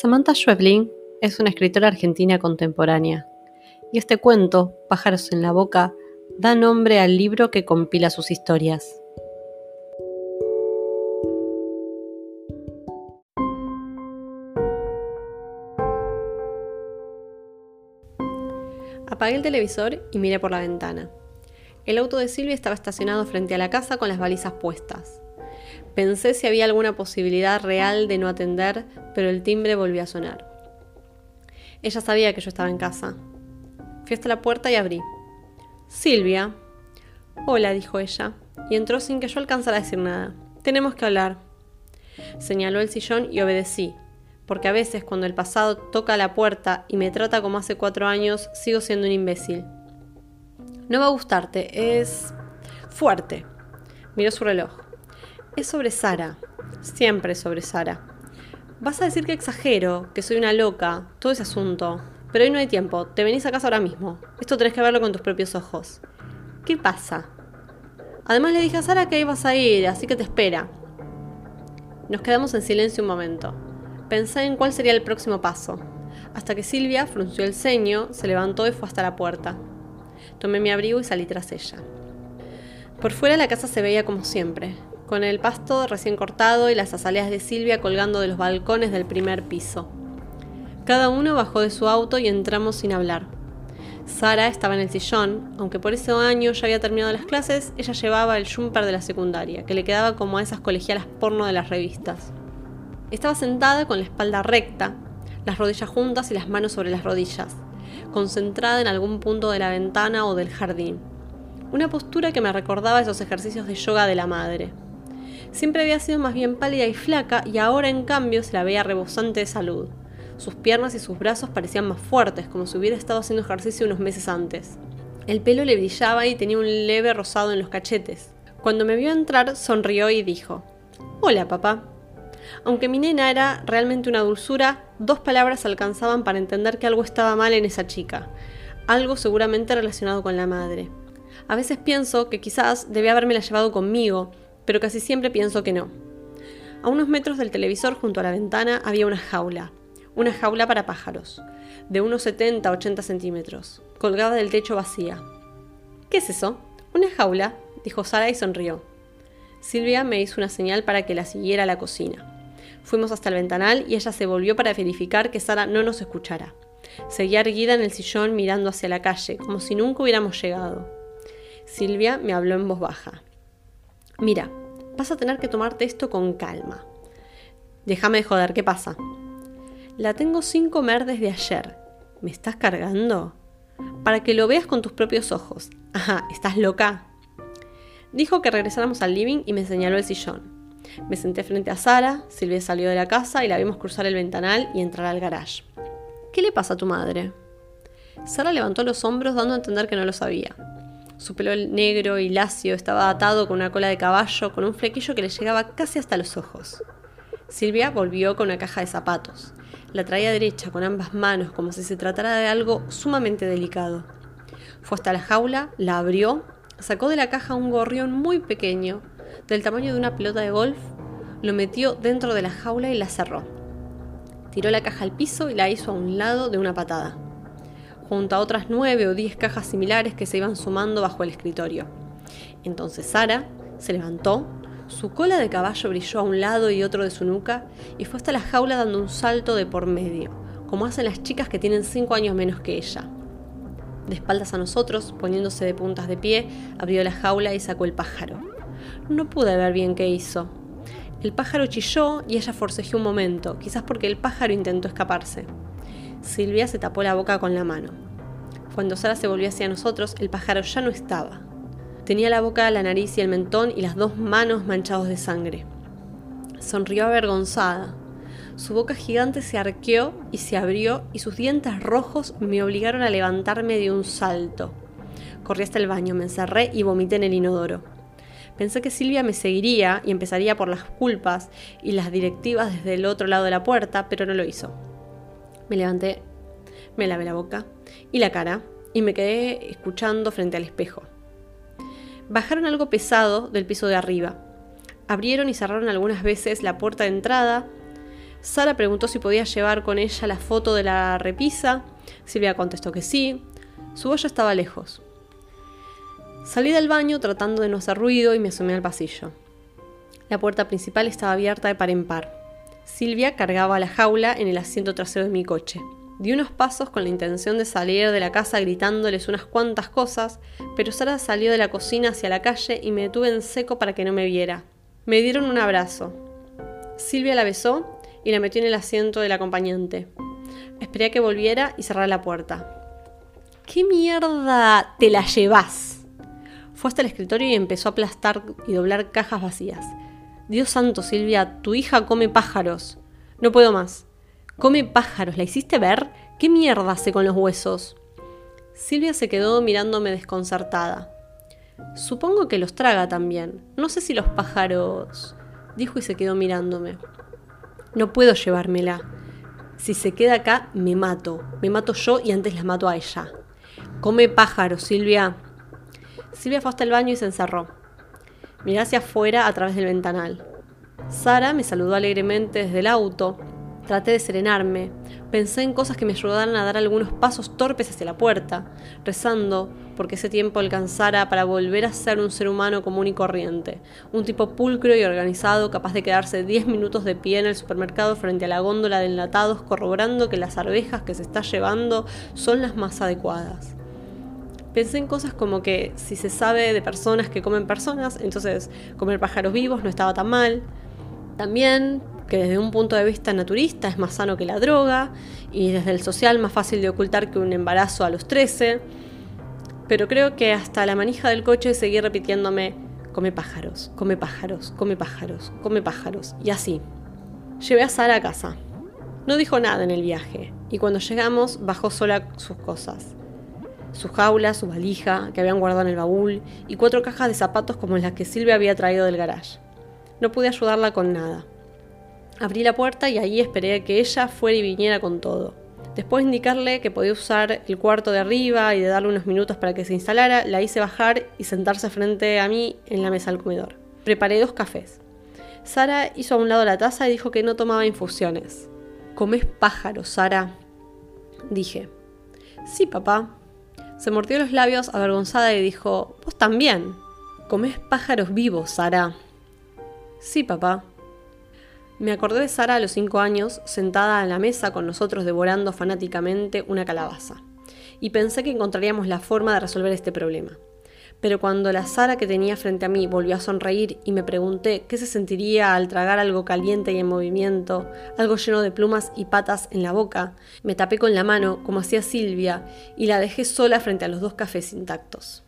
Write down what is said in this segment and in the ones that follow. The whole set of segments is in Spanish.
Samantha Schweblin es una escritora argentina contemporánea, y este cuento, Pájaros en la Boca, da nombre al libro que compila sus historias. Apagué el televisor y miré por la ventana. El auto de Silvia estaba estacionado frente a la casa con las balizas puestas. Pensé si había alguna posibilidad real de no atender, pero el timbre volvió a sonar. Ella sabía que yo estaba en casa. Fui hasta la puerta y abrí. Silvia. Hola, dijo ella, y entró sin que yo alcanzara a decir nada. Tenemos que hablar. Señaló el sillón y obedecí, porque a veces cuando el pasado toca la puerta y me trata como hace cuatro años, sigo siendo un imbécil. No va a gustarte, es fuerte. Miró su reloj. Es sobre Sara. Siempre sobre Sara. Vas a decir que exagero, que soy una loca, todo ese asunto. Pero hoy no hay tiempo, te venís a casa ahora mismo. Esto tenés que verlo con tus propios ojos. ¿Qué pasa? Además le dije a Sara que ibas a ir, así que te espera. Nos quedamos en silencio un momento. Pensé en cuál sería el próximo paso, hasta que Silvia frunció el ceño, se levantó y fue hasta la puerta. Tomé mi abrigo y salí tras ella. Por fuera la casa se veía como siempre, con el pasto recién cortado y las azaleas de Silvia colgando de los balcones del primer piso. Cada uno bajó de su auto y entramos sin hablar. Sara estaba en el sillón, aunque por ese año ya había terminado las clases, ella llevaba el jumper de la secundaria, que le quedaba como a esas colegialas porno de las revistas. Estaba sentada con la espalda recta, las rodillas juntas y las manos sobre las rodillas, concentrada en algún punto de la ventana o del jardín. Una postura que me recordaba esos ejercicios de yoga de la madre. Siempre había sido más bien pálida y flaca y ahora en cambio se la veía rebosante de salud. Sus piernas y sus brazos parecían más fuertes, como si hubiera estado haciendo ejercicio unos meses antes. El pelo le brillaba y tenía un leve rosado en los cachetes. Cuando me vio entrar, sonrió y dijo, Hola, papá. Aunque mi nena era realmente una dulzura, dos palabras alcanzaban para entender que algo estaba mal en esa chica, algo seguramente relacionado con la madre. A veces pienso que quizás debía la llevado conmigo, pero casi siempre pienso que no. A unos metros del televisor junto a la ventana había una jaula, una jaula para pájaros, de unos 70-80 centímetros, colgada del techo vacía. ¿Qué es eso? Una jaula, dijo Sara y sonrió. Silvia me hizo una señal para que la siguiera a la cocina. Fuimos hasta el ventanal y ella se volvió para verificar que Sara no nos escuchara. Seguía erguida en el sillón mirando hacia la calle, como si nunca hubiéramos llegado. Silvia me habló en voz baja. Mira, vas a tener que tomarte esto con calma. Déjame de joder, ¿qué pasa? La tengo sin comer desde ayer. ¿Me estás cargando? Para que lo veas con tus propios ojos. Ajá, ¿estás loca? Dijo que regresáramos al living y me señaló el sillón. Me senté frente a Sara, Silvia salió de la casa y la vimos cruzar el ventanal y entrar al garage. ¿Qué le pasa a tu madre? Sara levantó los hombros dando a entender que no lo sabía. Su pelo negro y lacio estaba atado con una cola de caballo con un flequillo que le llegaba casi hasta los ojos. Silvia volvió con una caja de zapatos. La traía derecha con ambas manos como si se tratara de algo sumamente delicado. Fue hasta la jaula, la abrió, sacó de la caja un gorrión muy pequeño, del tamaño de una pelota de golf, lo metió dentro de la jaula y la cerró. Tiró la caja al piso y la hizo a un lado de una patada junto a otras nueve o diez cajas similares que se iban sumando bajo el escritorio. Entonces Sara se levantó, su cola de caballo brilló a un lado y otro de su nuca y fue hasta la jaula dando un salto de por medio, como hacen las chicas que tienen cinco años menos que ella. De espaldas a nosotros, poniéndose de puntas de pie, abrió la jaula y sacó el pájaro. No pude ver bien qué hizo. El pájaro chilló y ella forcejeó un momento, quizás porque el pájaro intentó escaparse. Silvia se tapó la boca con la mano. Cuando Sara se volvió hacia nosotros, el pájaro ya no estaba. Tenía la boca, la nariz y el mentón y las dos manos manchados de sangre. Sonrió avergonzada. Su boca gigante se arqueó y se abrió y sus dientes rojos me obligaron a levantarme de un salto. Corrí hasta el baño, me encerré y vomité en el inodoro. Pensé que Silvia me seguiría y empezaría por las culpas y las directivas desde el otro lado de la puerta, pero no lo hizo. Me levanté, me lavé la boca y la cara y me quedé escuchando frente al espejo. Bajaron algo pesado del piso de arriba. Abrieron y cerraron algunas veces la puerta de entrada. Sara preguntó si podía llevar con ella la foto de la repisa. Silvia contestó que sí. Su olla estaba lejos. Salí del baño tratando de no hacer ruido y me asomé al pasillo. La puerta principal estaba abierta de par en par. Silvia cargaba la jaula en el asiento trasero de mi coche. Di unos pasos con la intención de salir de la casa gritándoles unas cuantas cosas, pero Sara salió de la cocina hacia la calle y me detuve en seco para que no me viera. Me dieron un abrazo. Silvia la besó y la metió en el asiento del acompañante. Esperé a que volviera y cerrara la puerta. ¿Qué mierda te la llevas? Fue hasta el escritorio y empezó a aplastar y doblar cajas vacías. Dios santo, Silvia, tu hija come pájaros. No puedo más. Come pájaros, ¿la hiciste ver? ¿Qué mierda hace con los huesos? Silvia se quedó mirándome desconcertada. Supongo que los traga también. No sé si los pájaros... dijo y se quedó mirándome. No puedo llevármela. Si se queda acá, me mato. Me mato yo y antes la mato a ella. Come pájaros, Silvia. Silvia fue hasta el baño y se encerró. Miré hacia afuera a través del ventanal. Sara me saludó alegremente desde el auto, Traté de serenarme. Pensé en cosas que me ayudaran a dar algunos pasos torpes hacia la puerta, rezando porque ese tiempo alcanzara para volver a ser un ser humano común y corriente, un tipo pulcro y organizado capaz de quedarse 10 minutos de pie en el supermercado frente a la góndola de enlatados corroborando que las arvejas que se está llevando son las más adecuadas. Pensé en cosas como que si se sabe de personas que comen personas, entonces comer pájaros vivos no estaba tan mal. También que desde un punto de vista naturista es más sano que la droga y desde el social más fácil de ocultar que un embarazo a los 13. Pero creo que hasta la manija del coche seguí repitiéndome, come pájaros, come pájaros, come pájaros, come pájaros, y así. Llevé a Sara a casa. No dijo nada en el viaje, y cuando llegamos bajó sola sus cosas. Su jaula, su valija, que habían guardado en el baúl, y cuatro cajas de zapatos como las que Silvia había traído del garage. No pude ayudarla con nada. Abrí la puerta y ahí esperé a que ella fuera y viniera con todo. Después de indicarle que podía usar el cuarto de arriba y de darle unos minutos para que se instalara, la hice bajar y sentarse frente a mí en la mesa del comedor. Preparé dos cafés. Sara hizo a un lado la taza y dijo que no tomaba infusiones. ¿Comes pájaros, Sara? Dije. Sí, papá. Se mordió los labios avergonzada y dijo, Vos también. ¿Comes pájaros vivos, Sara? Sí, papá. Me acordé de Sara a los cinco años, sentada en la mesa con nosotros devorando fanáticamente una calabaza, y pensé que encontraríamos la forma de resolver este problema. Pero cuando la Sara que tenía frente a mí volvió a sonreír y me pregunté qué se sentiría al tragar algo caliente y en movimiento, algo lleno de plumas y patas en la boca, me tapé con la mano, como hacía Silvia, y la dejé sola frente a los dos cafés intactos.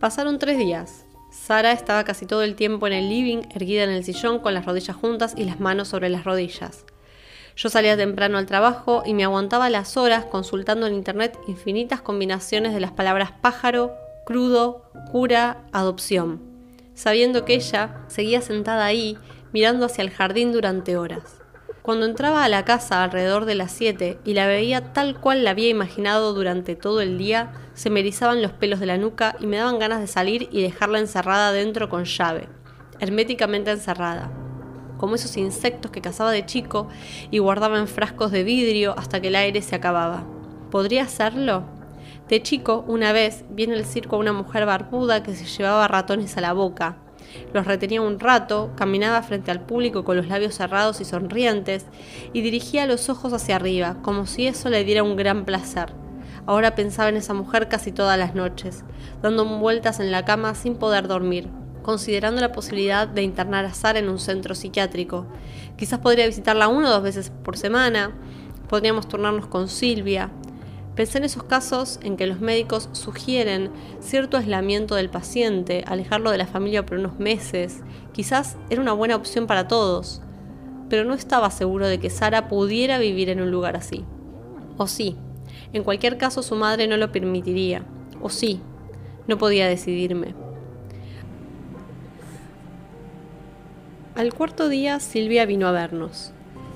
Pasaron tres días, Sara estaba casi todo el tiempo en el living, erguida en el sillón con las rodillas juntas y las manos sobre las rodillas. Yo salía temprano al trabajo y me aguantaba las horas consultando en internet infinitas combinaciones de las palabras pájaro, crudo, cura, adopción, sabiendo que ella seguía sentada ahí mirando hacia el jardín durante horas. Cuando entraba a la casa alrededor de las 7 y la veía tal cual la había imaginado durante todo el día, se me erizaban los pelos de la nuca y me daban ganas de salir y dejarla encerrada dentro con llave, herméticamente encerrada, como esos insectos que cazaba de chico y guardaba en frascos de vidrio hasta que el aire se acababa. ¿Podría hacerlo? De chico, una vez, vi en el circo a una mujer barbuda que se llevaba ratones a la boca, los retenía un rato, caminaba frente al público con los labios cerrados y sonrientes, y dirigía los ojos hacia arriba, como si eso le diera un gran placer. Ahora pensaba en esa mujer casi todas las noches, dando vueltas en la cama sin poder dormir, considerando la posibilidad de internar a Sara en un centro psiquiátrico. Quizás podría visitarla una o dos veces por semana, podríamos turnarnos con Silvia, Pensé en esos casos en que los médicos sugieren cierto aislamiento del paciente, alejarlo de la familia por unos meses. Quizás era una buena opción para todos, pero no estaba seguro de que Sara pudiera vivir en un lugar así. O sí, en cualquier caso su madre no lo permitiría. O sí, no podía decidirme. Al cuarto día Silvia vino a vernos.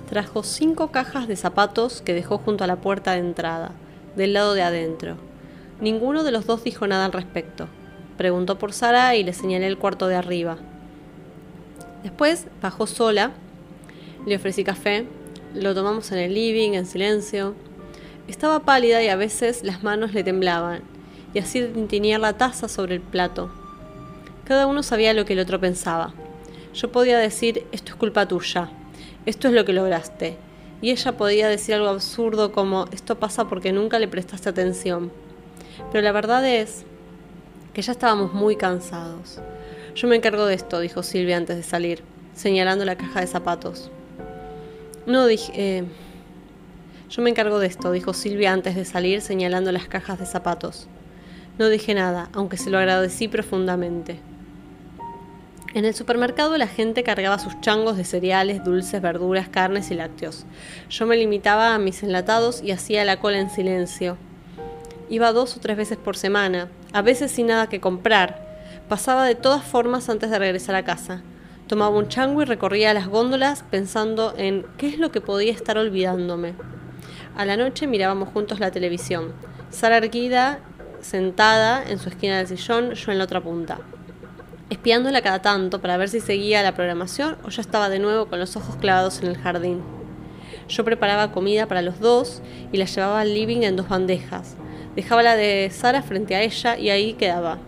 Trajo cinco cajas de zapatos que dejó junto a la puerta de entrada del lado de adentro. Ninguno de los dos dijo nada al respecto. Preguntó por Sara y le señalé el cuarto de arriba. Después bajó sola Le ofrecí café, lo tomamos en el living, en silencio. Estaba pálida y a veces las manos le temblaban, y así tintinear la taza sobre el plato. Cada uno sabía lo que el otro pensaba. Yo podía decir, esto es culpa tuya, esto es lo que lograste, y ella podía decir algo absurdo como, esto pasa porque nunca le prestaste atención. Pero la verdad es que ya estábamos muy cansados. Yo me encargo de esto, dijo Silvia antes de salir, señalando la caja de zapatos. No dije... Eh, yo me encargo de esto, dijo Silvia antes de salir, señalando las cajas de zapatos. No dije nada, aunque se lo agradecí profundamente. En el supermercado la gente cargaba sus changos de cereales, dulces, verduras, carnes y lácteos. Yo me limitaba a mis enlatados y hacía la cola en silencio. Iba dos o tres veces por semana, a veces sin nada que comprar, Pasaba de todas formas antes de regresar a casa. Tomaba un chango y recorría las góndolas pensando en qué es lo que podía estar olvidándome. A la noche mirábamos juntos la televisión. Sara erguida, sentada en su esquina del sillón, yo en la otra punta. Espiándola cada tanto para ver si seguía la programación o ya estaba de nuevo con los ojos clavados en el jardín. Yo preparaba comida para los dos y la llevaba al living en dos bandejas. Dejaba la de Sara frente a ella y ahí quedaba.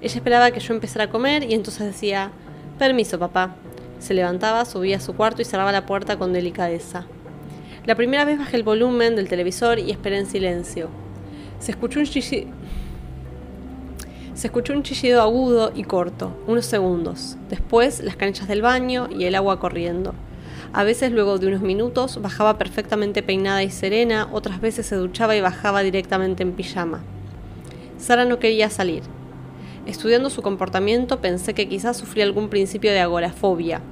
Ella esperaba que yo empezara a comer y entonces decía, permiso papá. Se levantaba, subía a su cuarto y cerraba la puerta con delicadeza. La primera vez bajé el volumen del televisor y esperé en silencio. Se escuchó un. Se escuchó un chillido agudo y corto, unos segundos. Después las canchas del baño y el agua corriendo. A veces luego de unos minutos bajaba perfectamente peinada y serena, otras veces se duchaba y bajaba directamente en pijama. Sara no quería salir. Estudiando su comportamiento pensé que quizás sufría algún principio de agorafobia.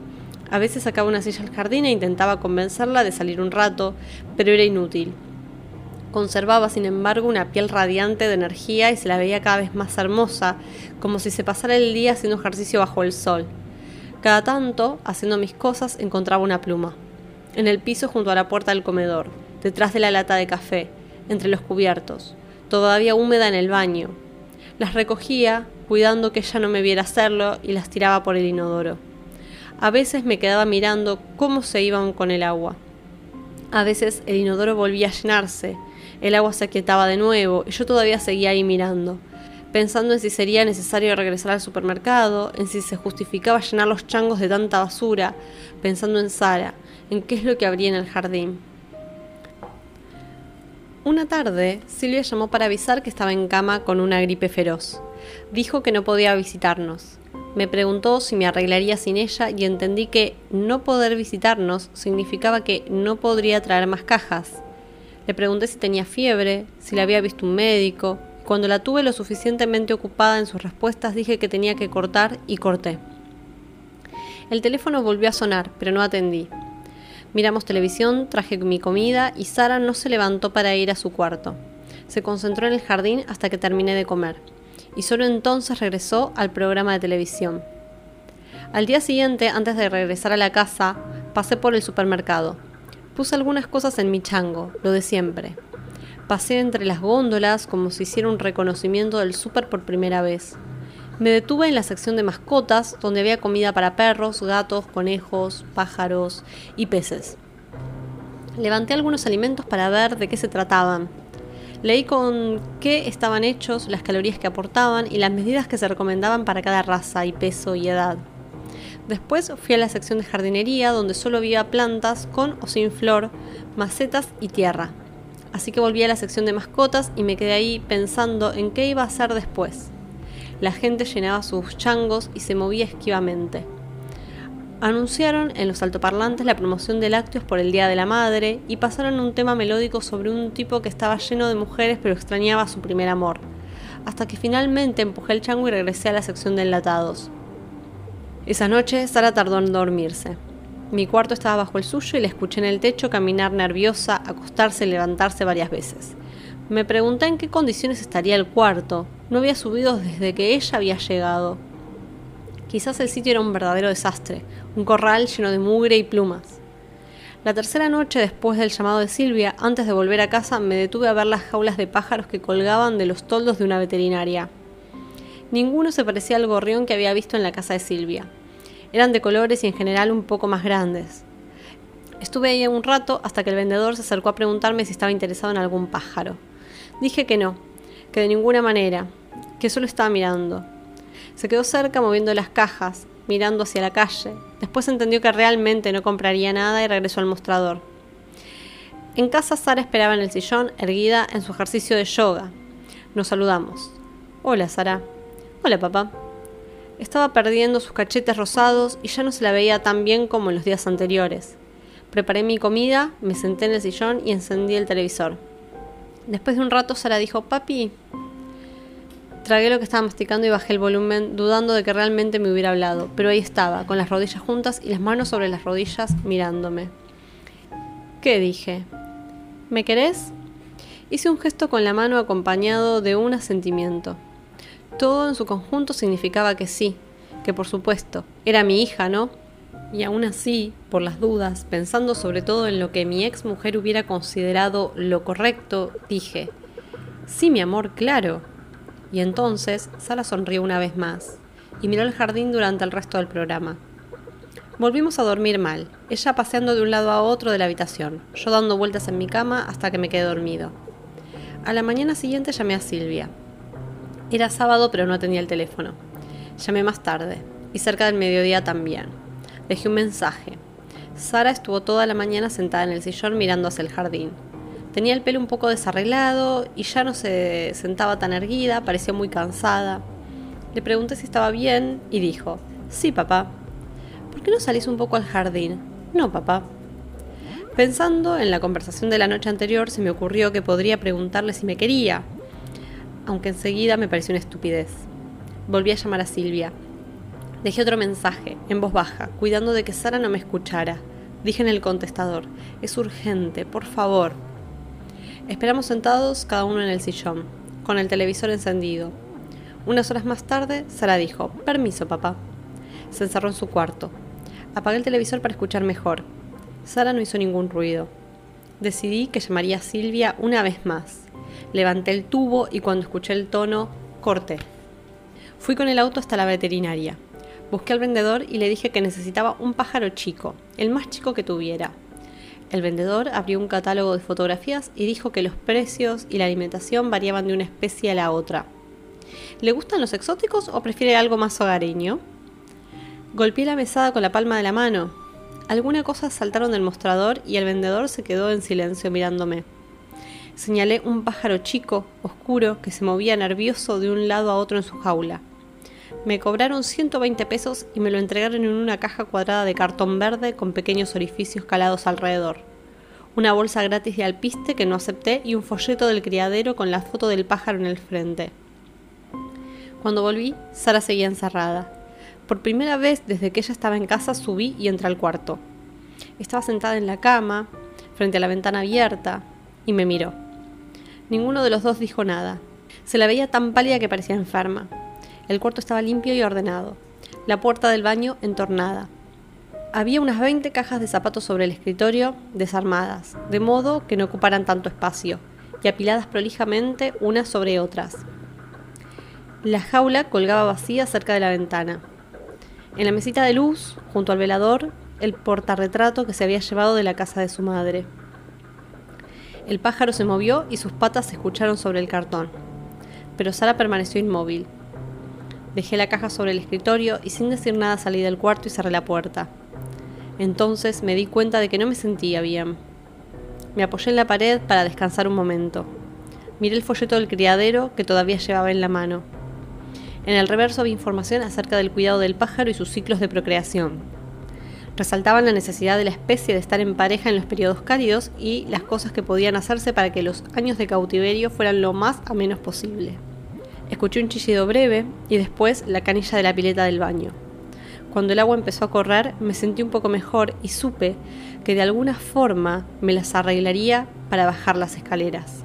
A veces sacaba una silla al jardín e intentaba convencerla de salir un rato, pero era inútil. Conservaba, sin embargo, una piel radiante de energía y se la veía cada vez más hermosa, como si se pasara el día haciendo ejercicio bajo el sol. Cada tanto, haciendo mis cosas, encontraba una pluma. En el piso junto a la puerta del comedor, detrás de la lata de café, entre los cubiertos, todavía húmeda en el baño. Las recogía, cuidando que ella no me viera hacerlo y las tiraba por el inodoro. A veces me quedaba mirando cómo se iban con el agua. A veces el inodoro volvía a llenarse, el agua se aquietaba de nuevo y yo todavía seguía ahí mirando, pensando en si sería necesario regresar al supermercado, en si se justificaba llenar los changos de tanta basura, pensando en Sara, en qué es lo que habría en el jardín. Una tarde, Silvia llamó para avisar que estaba en cama con una gripe feroz. Dijo que no podía visitarnos. Me preguntó si me arreglaría sin ella y entendí que no poder visitarnos significaba que no podría traer más cajas. Le pregunté si tenía fiebre, si le había visto un médico. Cuando la tuve lo suficientemente ocupada en sus respuestas dije que tenía que cortar y corté. El teléfono volvió a sonar, pero no atendí. Miramos televisión, traje mi comida y Sara no se levantó para ir a su cuarto. Se concentró en el jardín hasta que terminé de comer, y solo entonces regresó al programa de televisión. Al día siguiente, antes de regresar a la casa, pasé por el supermercado. Puse algunas cosas en mi chango, lo de siempre. Pasé entre las góndolas como si hiciera un reconocimiento del súper por primera vez. Me detuve en la sección de mascotas, donde había comida para perros, gatos, conejos, pájaros y peces. Levanté algunos alimentos para ver de qué se trataban. Leí con qué estaban hechos, las calorías que aportaban y las medidas que se recomendaban para cada raza y peso y edad. Después fui a la sección de jardinería donde solo había plantas con o sin flor, macetas y tierra. Así que volví a la sección de mascotas y me quedé ahí pensando en qué iba a hacer después. La gente llenaba sus changos y se movía esquivamente. Anunciaron en los altoparlantes la promoción de lácteos por el Día de la Madre y pasaron un tema melódico sobre un tipo que estaba lleno de mujeres pero extrañaba su primer amor. Hasta que finalmente empujé el chango y regresé a la sección de enlatados. Esa noche Sara tardó en dormirse. Mi cuarto estaba bajo el suyo y la escuché en el techo caminar nerviosa, acostarse y levantarse varias veces. Me pregunté en qué condiciones estaría el cuarto. No había subido desde que ella había llegado. Quizás el sitio era un verdadero desastre, un corral lleno de mugre y plumas. La tercera noche después del llamado de Silvia, antes de volver a casa, me detuve a ver las jaulas de pájaros que colgaban de los toldos de una veterinaria. Ninguno se parecía al gorrión que había visto en la casa de Silvia. Eran de colores y en general un poco más grandes. Estuve ahí un rato hasta que el vendedor se acercó a preguntarme si estaba interesado en algún pájaro. Dije que no, que de ninguna manera, que solo estaba mirando. Se quedó cerca moviendo las cajas, mirando hacia la calle. Después entendió que realmente no compraría nada y regresó al mostrador. En casa Sara esperaba en el sillón, erguida en su ejercicio de yoga. Nos saludamos. Hola, Sara. Hola, papá. Estaba perdiendo sus cachetes rosados y ya no se la veía tan bien como en los días anteriores. Preparé mi comida, me senté en el sillón y encendí el televisor. Después de un rato Sara dijo, papi, tragué lo que estaba masticando y bajé el volumen, dudando de que realmente me hubiera hablado, pero ahí estaba, con las rodillas juntas y las manos sobre las rodillas, mirándome. ¿Qué dije? ¿Me querés? Hice un gesto con la mano acompañado de un asentimiento. Todo en su conjunto significaba que sí, que por supuesto, era mi hija, ¿no? Y aún así, por las dudas, pensando sobre todo en lo que mi ex mujer hubiera considerado lo correcto, dije, sí, mi amor, claro. Y entonces Sara sonrió una vez más y miró el jardín durante el resto del programa. Volvimos a dormir mal, ella paseando de un lado a otro de la habitación, yo dando vueltas en mi cama hasta que me quedé dormido. A la mañana siguiente llamé a Silvia. Era sábado pero no tenía el teléfono. Llamé más tarde, y cerca del mediodía también. Dejé un mensaje. Sara estuvo toda la mañana sentada en el sillón mirando hacia el jardín. Tenía el pelo un poco desarreglado y ya no se sentaba tan erguida, parecía muy cansada. Le pregunté si estaba bien y dijo, sí, papá. ¿Por qué no salís un poco al jardín? No, papá. Pensando en la conversación de la noche anterior, se me ocurrió que podría preguntarle si me quería, aunque enseguida me pareció una estupidez. Volví a llamar a Silvia, Dejé otro mensaje, en voz baja, cuidando de que Sara no me escuchara. Dije en el contestador, es urgente, por favor. Esperamos sentados cada uno en el sillón, con el televisor encendido. Unas horas más tarde, Sara dijo, permiso, papá. Se encerró en su cuarto. Apagué el televisor para escuchar mejor. Sara no hizo ningún ruido. Decidí que llamaría a Silvia una vez más. Levanté el tubo y cuando escuché el tono, corté. Fui con el auto hasta la veterinaria. Busqué al vendedor y le dije que necesitaba un pájaro chico, el más chico que tuviera. El vendedor abrió un catálogo de fotografías y dijo que los precios y la alimentación variaban de una especie a la otra. ¿Le gustan los exóticos o prefiere algo más hogareño? Golpeé la mesada con la palma de la mano. Algunas cosas saltaron del mostrador y el vendedor se quedó en silencio mirándome. Señalé un pájaro chico, oscuro, que se movía nervioso de un lado a otro en su jaula. Me cobraron 120 pesos y me lo entregaron en una caja cuadrada de cartón verde con pequeños orificios calados alrededor. Una bolsa gratis de alpiste que no acepté y un folleto del criadero con la foto del pájaro en el frente. Cuando volví, Sara seguía encerrada. Por primera vez desde que ella estaba en casa subí y entré al cuarto. Estaba sentada en la cama, frente a la ventana abierta, y me miró. Ninguno de los dos dijo nada. Se la veía tan pálida que parecía enferma. El cuarto estaba limpio y ordenado. La puerta del baño entornada. Había unas 20 cajas de zapatos sobre el escritorio, desarmadas, de modo que no ocuparan tanto espacio, y apiladas prolijamente unas sobre otras. La jaula colgaba vacía cerca de la ventana. En la mesita de luz, junto al velador, el portarretrato que se había llevado de la casa de su madre. El pájaro se movió y sus patas se escucharon sobre el cartón, pero Sara permaneció inmóvil, Dejé la caja sobre el escritorio y sin decir nada salí del cuarto y cerré la puerta. Entonces me di cuenta de que no me sentía bien. Me apoyé en la pared para descansar un momento. Miré el folleto del criadero que todavía llevaba en la mano. En el reverso había información acerca del cuidado del pájaro y sus ciclos de procreación. Resaltaban la necesidad de la especie de estar en pareja en los periodos cálidos y las cosas que podían hacerse para que los años de cautiverio fueran lo más a menos posible. Escuché un chillido breve y después la canilla de la pileta del baño. Cuando el agua empezó a correr me sentí un poco mejor y supe que de alguna forma me las arreglaría para bajar las escaleras.